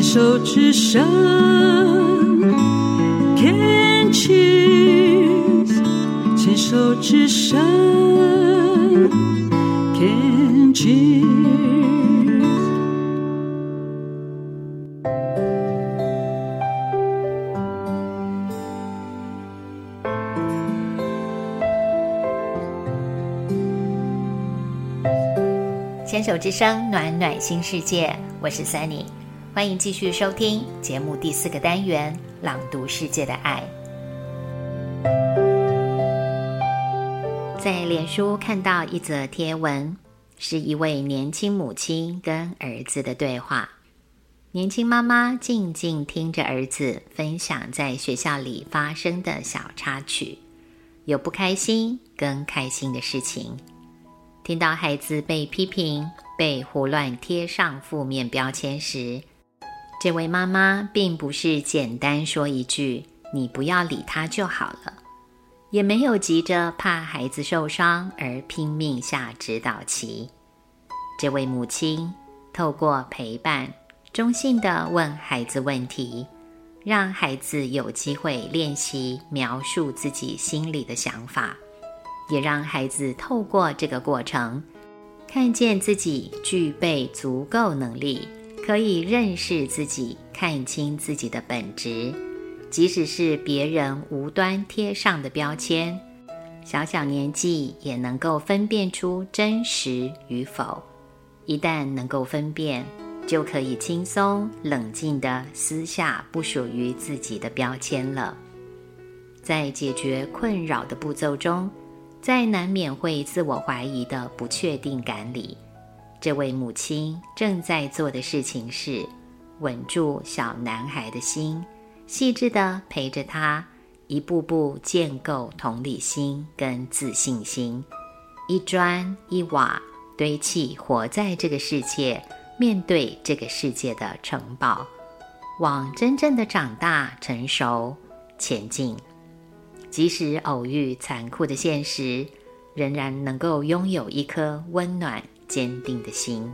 牵手之声，Can cheers，牵手之声，Can cheers。牵手之声，暖暖新世界，我是 Sunny，欢迎继续收听节目第四个单元《朗读世界的爱》。在脸书看到一则贴文，是一位年轻母亲跟儿子的对话。年轻妈妈静静听着儿子分享在学校里发生的小插曲，有不开心跟开心的事情。听到孩子被批评、被胡乱贴上负面标签时，这位妈妈并不是简单说一句“你不要理他就好了”，也没有急着怕孩子受伤而拼命下指导棋。这位母亲透过陪伴，中性的问孩子问题，让孩子有机会练习描述自己心里的想法。也让孩子透过这个过程，看见自己具备足够能力，可以认识自己，看清自己的本质。即使是别人无端贴上的标签，小小年纪也能够分辨出真实与否。一旦能够分辨，就可以轻松冷静地撕下不属于自己的标签了。在解决困扰的步骤中。在难免会自我怀疑的不确定感里，这位母亲正在做的事情是稳住小男孩的心，细致地陪着他，一步步建构同理心跟自信心，一砖一瓦堆砌活在这个世界、面对这个世界的城堡，往真正的长大成熟前进。即使偶遇残酷的现实，仍然能够拥有一颗温暖坚定的心。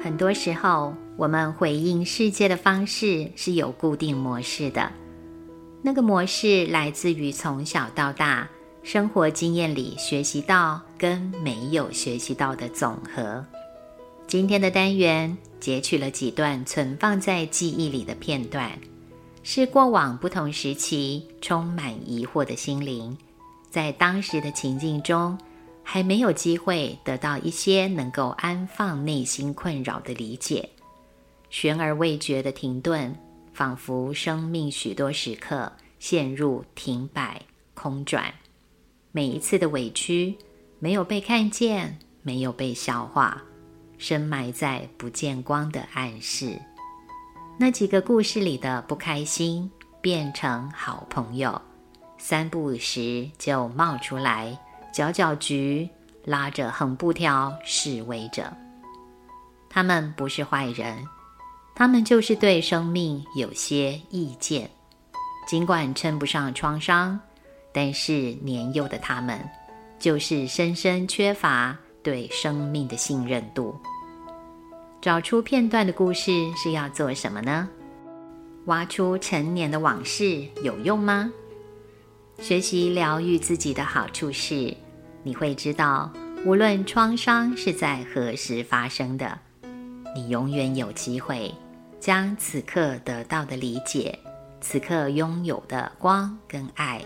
很多时候，我们回应世界的方式是有固定模式的，那个模式来自于从小到大生活经验里学习到跟没有学习到的总和。今天的单元截取了几段存放在记忆里的片段。是过往不同时期充满疑惑的心灵，在当时的情境中，还没有机会得到一些能够安放内心困扰的理解，悬而未决的停顿，仿佛生命许多时刻陷入停摆空转。每一次的委屈没有被看见，没有被消化，深埋在不见光的暗示。那几个故事里的不开心变成好朋友，三不五时就冒出来搅搅局，拉着横布条示威着。他们不是坏人，他们就是对生命有些意见。尽管称不上创伤，但是年幼的他们就是深深缺乏对生命的信任度。找出片段的故事是要做什么呢？挖出陈年的往事有用吗？学习疗愈自己的好处是，你会知道，无论创伤是在何时发生的，你永远有机会将此刻得到的理解、此刻拥有的光跟爱，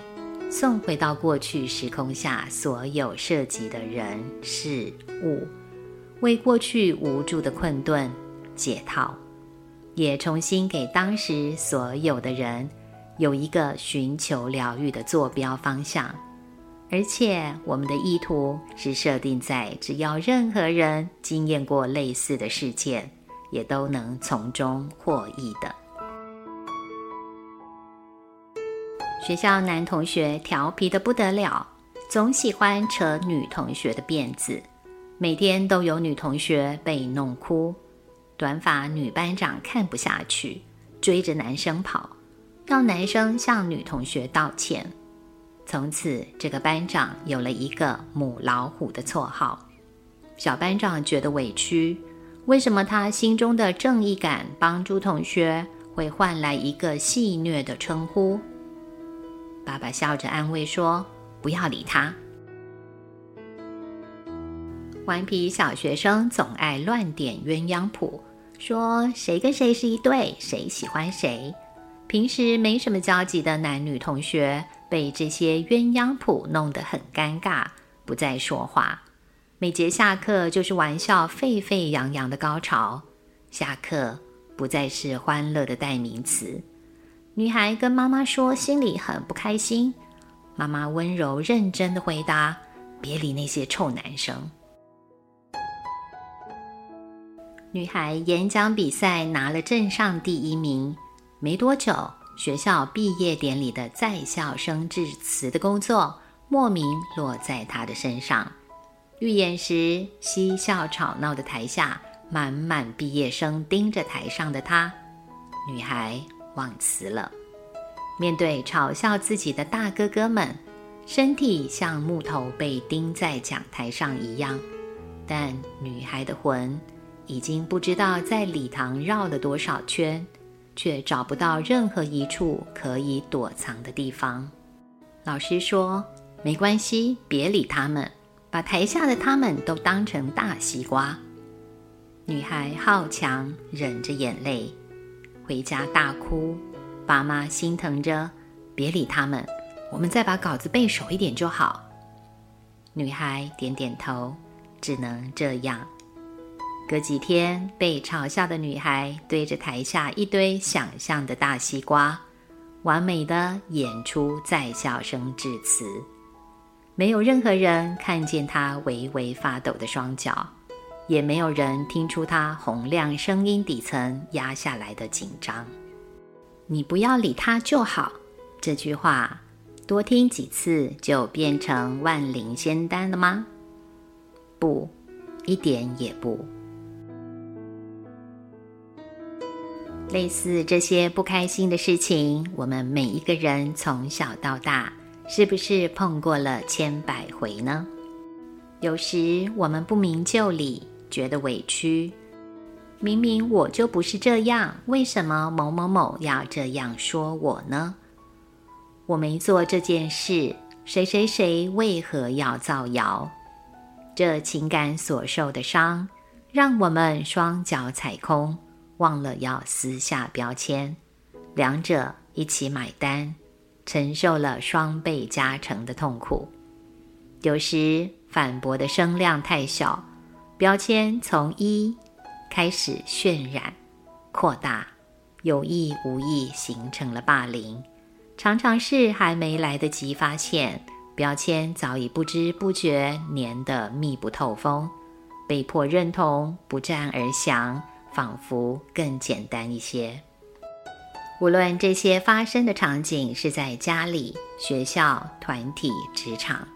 送回到过去时空下所有涉及的人事物。为过去无助的困顿解套，也重新给当时所有的人有一个寻求疗愈的坐标方向。而且，我们的意图是设定在只要任何人经验过类似的事件，也都能从中获益的。学校男同学调皮的不得了，总喜欢扯女同学的辫子。每天都有女同学被弄哭，短发女班长看不下去，追着男生跑，要男生向女同学道歉。从此，这个班长有了一个“母老虎”的绰号。小班长觉得委屈，为什么他心中的正义感帮助同学会换来一个戏谑的称呼？爸爸笑着安慰说：“不要理他。”顽皮小学生总爱乱点鸳鸯谱，说谁跟谁是一对，谁喜欢谁。平时没什么交集的男女同学被这些鸳鸯谱弄得很尴尬，不再说话。每节下课就是玩笑沸沸扬扬的高潮，下课不再是欢乐的代名词。女孩跟妈妈说心里很不开心，妈妈温柔认真的回答：“别理那些臭男生。”女孩演讲比赛拿了镇上第一名。没多久，学校毕业典礼的在校生致辞的工作莫名落在他的身上。预演时，嬉笑吵闹的台下，满满毕业生盯着台上的他。女孩忘词了。面对嘲笑自己的大哥哥们，身体像木头被钉在讲台上一样。但女孩的魂已经不知道在礼堂绕了多少圈。却找不到任何一处可以躲藏的地方。老师说：“没关系，别理他们，把台下的他们都当成大西瓜。”女孩好强，忍着眼泪回家大哭。爸妈心疼着：“别理他们，我们再把稿子背熟一点就好。”女孩点点头，只能这样。隔几天，被嘲笑的女孩对着台下一堆想象的大西瓜，完美的演出在校生致辞。没有任何人看见她微微发抖的双脚，也没有人听出她洪亮声音底层压下来的紧张。你不要理他就好。这句话多听几次就变成万灵仙丹了吗？不，一点也不。类似这些不开心的事情，我们每一个人从小到大，是不是碰过了千百回呢？有时我们不明就里，觉得委屈。明明我就不是这样，为什么某某某要这样说我呢？我没做这件事，谁谁谁为何要造谣？这情感所受的伤，让我们双脚踩空。忘了要撕下标签，两者一起买单，承受了双倍加成的痛苦。有时反驳的声量太小，标签从一开始渲染、扩大，有意无意形成了霸凌。常常是还没来得及发现，标签早已不知不觉粘得密不透风，被迫认同，不战而降。仿佛更简单一些。无论这些发生的场景是在家里、学校、团体、职场，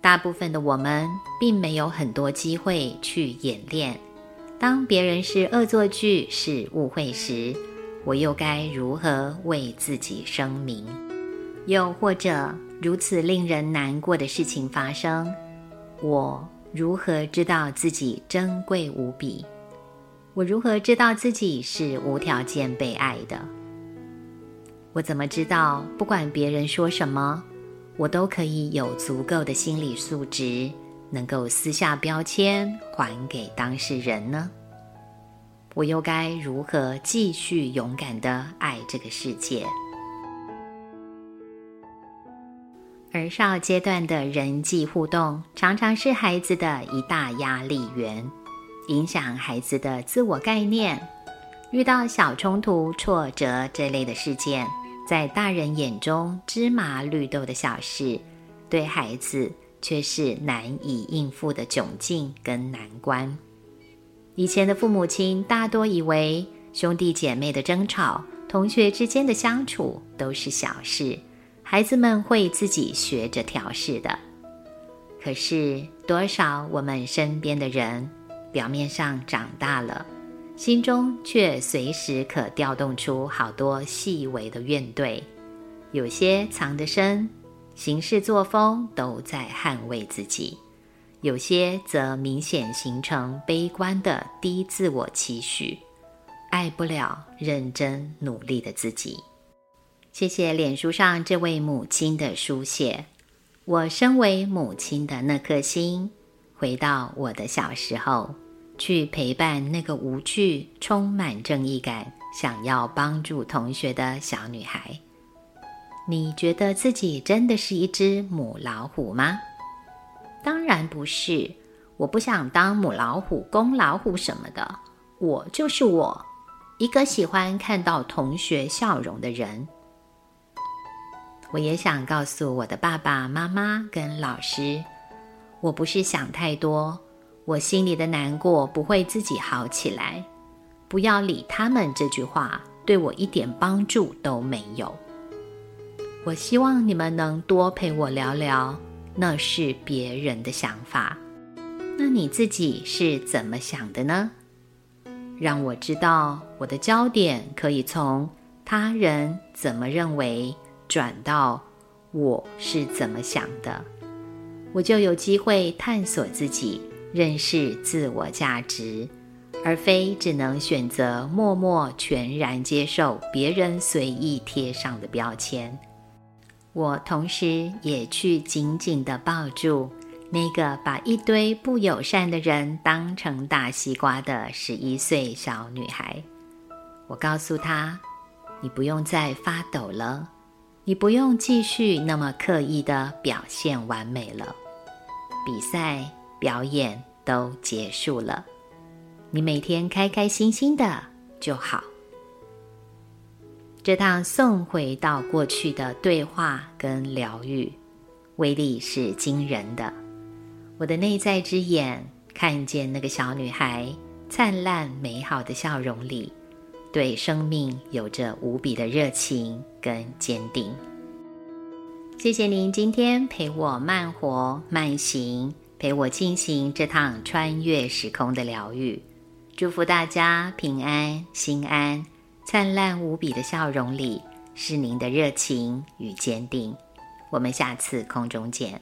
大部分的我们并没有很多机会去演练。当别人是恶作剧、是误会时，我又该如何为自己声明？又或者，如此令人难过的事情发生，我如何知道自己珍贵无比？我如何知道自己是无条件被爱的？我怎么知道不管别人说什么，我都可以有足够的心理素质，能够撕下标签还给当事人呢？我又该如何继续勇敢的爱这个世界？儿少阶段的人际互动，常常是孩子的一大压力源。影响孩子的自我概念，遇到小冲突、挫折这类的事件，在大人眼中芝麻绿豆的小事，对孩子却是难以应付的窘境跟难关。以前的父母亲大多以为兄弟姐妹的争吵、同学之间的相处都是小事，孩子们会自己学着调试的。可是多少我们身边的人？表面上长大了，心中却随时可调动出好多细微的怨怼，有些藏得深，行事作风都在捍卫自己；有些则明显形成悲观的低自我期许，爱不了认真努力的自己。谢谢脸书上这位母亲的书写。我身为母亲的那颗心，回到我的小时候，去陪伴那个无惧、充满正义感、想要帮助同学的小女孩。你觉得自己真的是一只母老虎吗？当然不是，我不想当母老虎、公老虎什么的。我就是我，一个喜欢看到同学笑容的人。我也想告诉我的爸爸妈妈跟老师，我不是想太多，我心里的难过不会自己好起来。不要理他们这句话，对我一点帮助都没有。我希望你们能多陪我聊聊。那是别人的想法，那你自己是怎么想的呢？让我知道我的焦点可以从他人怎么认为转到我是怎么想的，我就有机会探索自己，认识自我价值，而非只能选择默默全然接受别人随意贴上的标签。我同时也去紧紧地抱住那个把一堆不友善的人当成大西瓜的十一岁小女孩。我告诉她：“你不用再发抖了，你不用继续那么刻意的表现完美了。比赛、表演都结束了，你每天开开心心的就好。”这趟送回到过去的对话跟疗愈，威力是惊人的。我的内在之眼看见那个小女孩灿烂美好的笑容里，对生命有着无比的热情跟坚定。谢谢您今天陪我慢活慢行，陪我进行这趟穿越时空的疗愈。祝福大家平安心安。灿烂无比的笑容里，是您的热情与坚定。我们下次空中见。